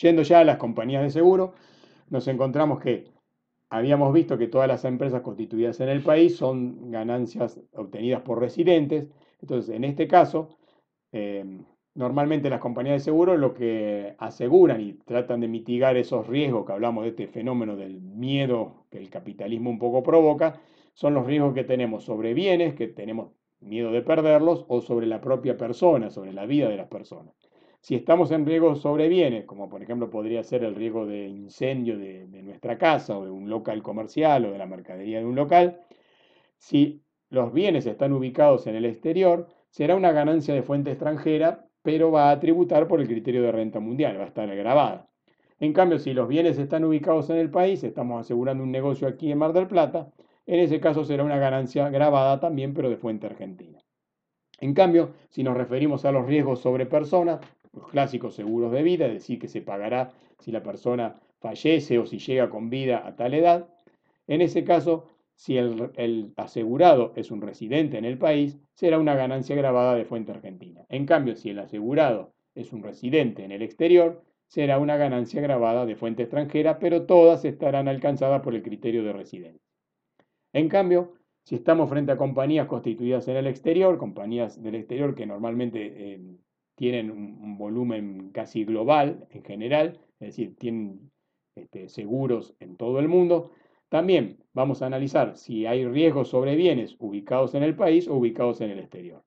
Yendo ya a las compañías de seguro, nos encontramos que habíamos visto que todas las empresas constituidas en el país son ganancias obtenidas por residentes. Entonces, en este caso, eh, normalmente las compañías de seguro lo que aseguran y tratan de mitigar esos riesgos que hablamos de este fenómeno del miedo que el capitalismo un poco provoca, son los riesgos que tenemos sobre bienes, que tenemos miedo de perderlos, o sobre la propia persona, sobre la vida de las personas. Si estamos en riesgo sobre bienes, como por ejemplo podría ser el riesgo de incendio de, nuestra casa o de un local comercial o de la mercadería de un local, si los bienes están ubicados en el exterior, será una ganancia de fuente extranjera, pero va a tributar por el criterio de renta mundial, va a estar grabada. En cambio, si los bienes están ubicados en el país, estamos asegurando un negocio aquí en Mar del Plata, en ese caso será una ganancia grabada también, pero de fuente argentina. En cambio, si nos referimos a los riesgos sobre personas, los clásicos seguros de vida, es decir, que se pagará si la persona fallece o si llega con vida a tal edad. En ese caso, si el, asegurado es un residente en el país, será una ganancia grabada de fuente argentina. En cambio, si el asegurado es un residente en el exterior, será una ganancia grabada de fuente extranjera, pero todas estarán alcanzadas por el criterio de residencia. En cambio, si estamos frente a compañías constituidas en el exterior, compañías del exterior que normalmente eh, tienen un, volumen casi global en general, es decir, tienen este, seguros en todo el mundo. También vamos a analizar si hay riesgos sobre bienes ubicados en el país o ubicados en el exterior.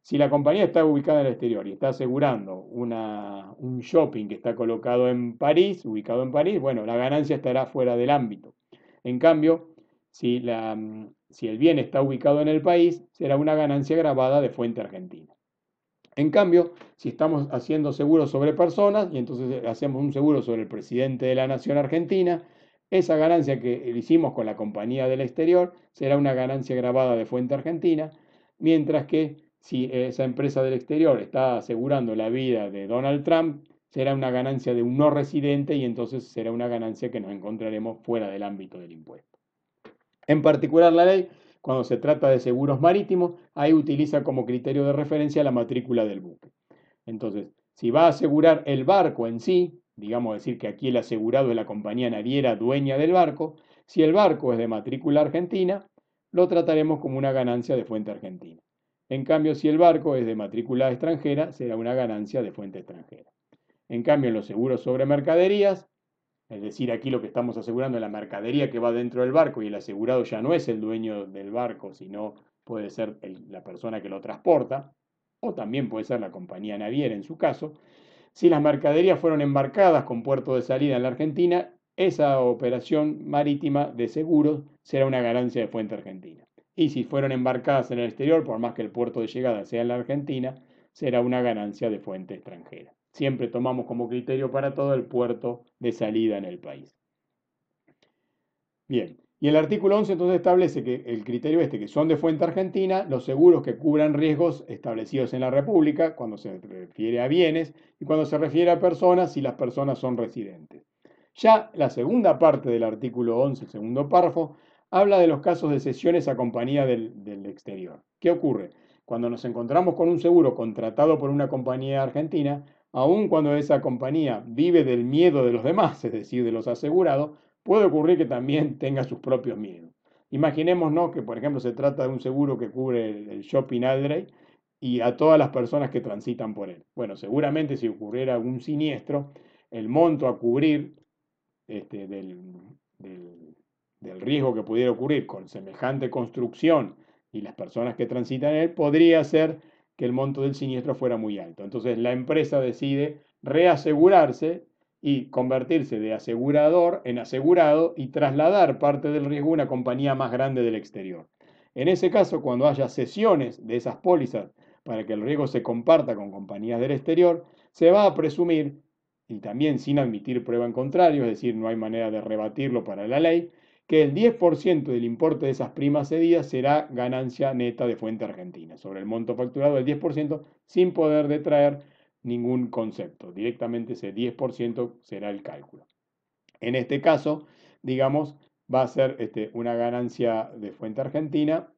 Si la compañía está ubicada en el exterior y está asegurando un shopping que está colocado en París, ubicado en París, bueno, la ganancia estará fuera del ámbito. En cambio, si, si el bien está ubicado en el país, será una ganancia grabada de fuente argentina. En cambio, si estamos haciendo seguros sobre personas y entonces hacemos un seguro sobre el presidente de la nación argentina, esa ganancia que hicimos con la compañía del exterior será una ganancia grabada de fuente argentina, mientras que si esa empresa del exterior está asegurando la vida de Donald Trump, será una ganancia de un no residente y entonces será una ganancia que nos encontraremos fuera del ámbito del impuesto. En particular, la ley cuando se trata de seguros marítimos, ahí utiliza como criterio de referencia la matrícula del buque. Entonces, si va a asegurar el barco en sí, digamos decir que aquí el asegurado es la compañía naviera dueña del barco, si el barco es de matrícula argentina, lo trataremos como una ganancia de fuente argentina. En cambio, si el barco es de matrícula extranjera, será una ganancia de fuente extranjera. En cambio, en los seguros sobre mercaderías, es decir, aquí lo que estamos asegurando es la mercadería que va dentro del barco y el asegurado ya no es el dueño del barco, sino puede ser la persona que lo transporta, o también puede ser la compañía naviera en su caso. Si las mercaderías fueron embarcadas con puerto de salida en la Argentina, esa operación marítima de seguros será una ganancia de fuente argentina. Y si fueron embarcadas en el exterior, por más que el puerto de llegada sea en la Argentina, será una ganancia de fuente extranjera. Siempre tomamos como criterio para todo el puerto de salida en el país. Bien, y el artículo 11 entonces establece que el criterio este, que son de fuente argentina, los seguros que cubran riesgos establecidos en la República, cuando se refiere a bienes, y cuando se refiere a personas, si las personas son residentes. Ya la segunda parte del artículo 11, segundo párrafo, habla de los casos de cesiones a compañía del, del exterior. ¿Qué ocurre? Cuando nos encontramos con un seguro contratado por una compañía argentina, aun cuando esa compañía vive del miedo de los demás, es decir, de los asegurados, puede ocurrir que también tenga sus propios miedos. Imaginémonos que, por ejemplo, se trata de un seguro que cubre el, shopping Aldrey y a todas las personas que transitan por él. Bueno, seguramente si ocurriera algún siniestro, el monto a cubrir este, del, del riesgo que pudiera ocurrir con semejante construcción y las personas que transitan en él podría ser que el monto del siniestro fuera muy alto. Entonces la empresa decide reasegurarse y convertirse de asegurador en asegurado y trasladar parte del riesgo a una compañía más grande del exterior. En ese caso, cuando haya sesiones de esas pólizas para que el riesgo se comparta con compañías del exterior, se va a presumir, y también sin admitir prueba en contrario, es decir, no hay manera de rebatirlo para la ley, que el 10% del importe de esas primas cedidas será ganancia neta de fuente argentina, sobre el monto facturado del 10% sin poder detraer ningún concepto. Directamente ese 10% será el cálculo. En este caso, digamos, va a ser este, una ganancia de fuente argentina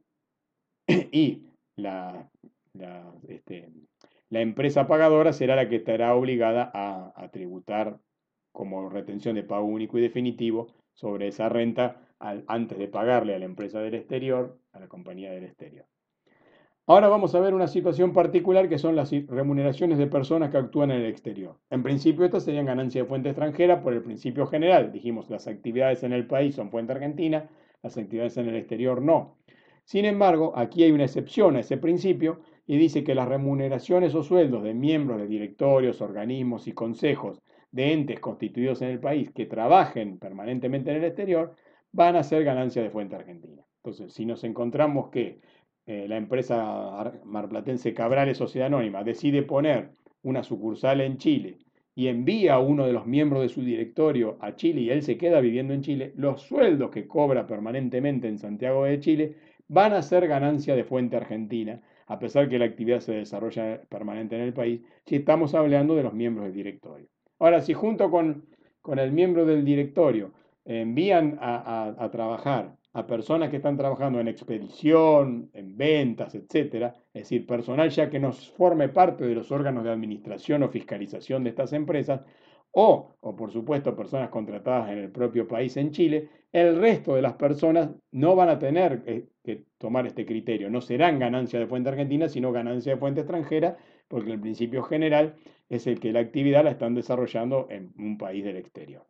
y la, este, la, empresa pagadora será la que estará obligada a, a tributar como retención de pago único y definitivo sobre esa renta antes de pagarle a la empresa del exterior, a la compañía del exterior. Ahora vamos a ver una situación particular que son las remuneraciones de personas que actúan en el exterior. En principio estas serían ganancias de fuente extranjera por el principio general. Dijimos las actividades en el país son fuente argentina, las actividades en el exterior no. Sin embargo, aquí hay una excepción a ese principio y dice que las remuneraciones o sueldos de miembros de directorios, organismos y consejos de entes constituidos en el país que trabajen permanentemente en el exterior van a ser ganancias de fuente argentina. Entonces, si nos encontramos que eh, la empresa marplatense Cabrales Sociedad Anónima decide poner una sucursal en Chile y envía a uno de los miembros de su directorio a Chile y él se queda viviendo en Chile, los sueldos que cobra permanentemente en Santiago de Chile van a ser ganancia de fuente argentina, a pesar que la actividad se desarrolla permanente en el país, si estamos hablando de los miembros del directorio. Ahora, si junto con, con el miembro del directorio envían a trabajar a personas que están trabajando en expedición, en ventas, etcétera, es decir, personal ya que nos forme parte de los órganos de administración o fiscalización de estas empresas, o, o por supuesto personas contratadas en el propio país en Chile, el resto de las personas no van a tener que tomar este criterio, no serán ganancia de fuente argentina, sino ganancia de fuente extranjera, porque el principio general es el que la actividad la están desarrollando en un país del exterior.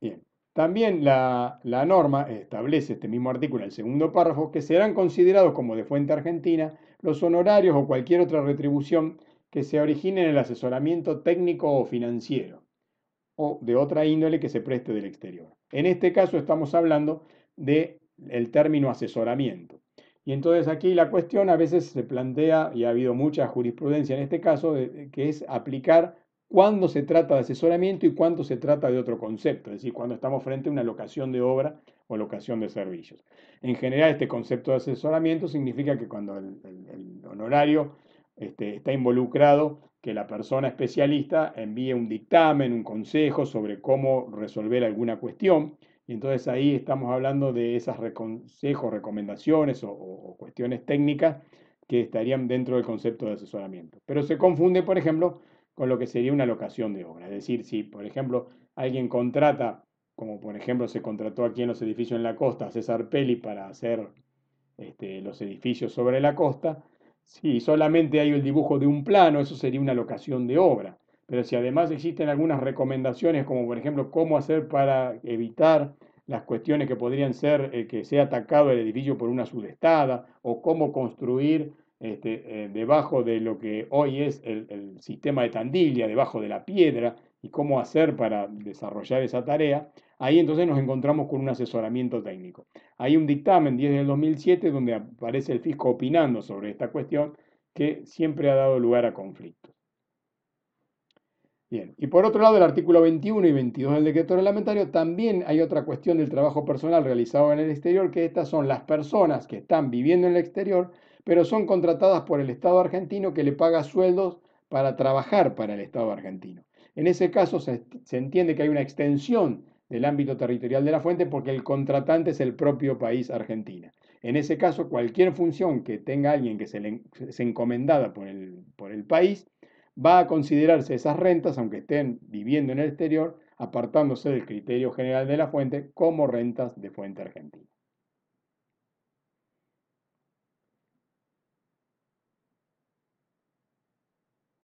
Bien. También la, norma establece este mismo artículo, el segundo párrafo, que serán considerados como de fuente argentina los honorarios o cualquier otra retribución que se origine en el asesoramiento técnico o financiero o de otra índole que se preste del exterior. En este caso estamos hablando del el término asesoramiento. Y entonces aquí la cuestión a veces se plantea, y ha habido mucha jurisprudencia en este caso, que es aplicar cuándo se trata de asesoramiento y cuándo se trata de otro concepto, es decir, cuando estamos frente a una locación de obra o locación de servicios. En general, este concepto de asesoramiento significa que cuando el, honorario este, está involucrado, que la persona especialista envíe un dictamen, un consejo sobre cómo resolver alguna cuestión, y entonces ahí estamos hablando de esos consejos, recomendaciones o cuestiones técnicas que estarían dentro del concepto de asesoramiento. Pero se confunde, por ejemplo, con lo que sería una locación de obra. Es decir, si, por ejemplo, alguien contrata, como por ejemplo se contrató aquí en los edificios en la costa, a César Peli para hacer este, los edificios sobre la costa, si solamente hay el dibujo de un plano, eso sería una locación de obra. Pero si además existen algunas recomendaciones, como por ejemplo cómo hacer para evitar las cuestiones que podrían ser eh, que sea atacado el edificio por una sudestada, o cómo construir este, eh, debajo de lo que hoy es el, sistema de Tandilla, debajo de la piedra, y cómo hacer para desarrollar esa tarea, ahí entonces nos encontramos con un asesoramiento técnico. Hay un dictamen 10 del 2007 donde aparece el fisco opinando sobre esta cuestión que siempre ha dado lugar a conflictos. Bien, y por otro lado, el artículo 21 y 22 del decreto reglamentario también hay otra cuestión del trabajo personal realizado en el exterior, que estas son las personas que están viviendo en el exterior pero son contratadas por el Estado argentino que le paga sueldos para trabajar para el Estado argentino. En ese caso se, entiende que hay una extensión del ámbito territorial de la fuente porque el contratante es el propio país Argentina. En ese caso, cualquier función que tenga alguien que se le es encomendada por el, por el país, va a considerarse esas rentas, aunque estén viviendo en el exterior, apartándose del criterio general de la fuente como rentas de fuente argentina.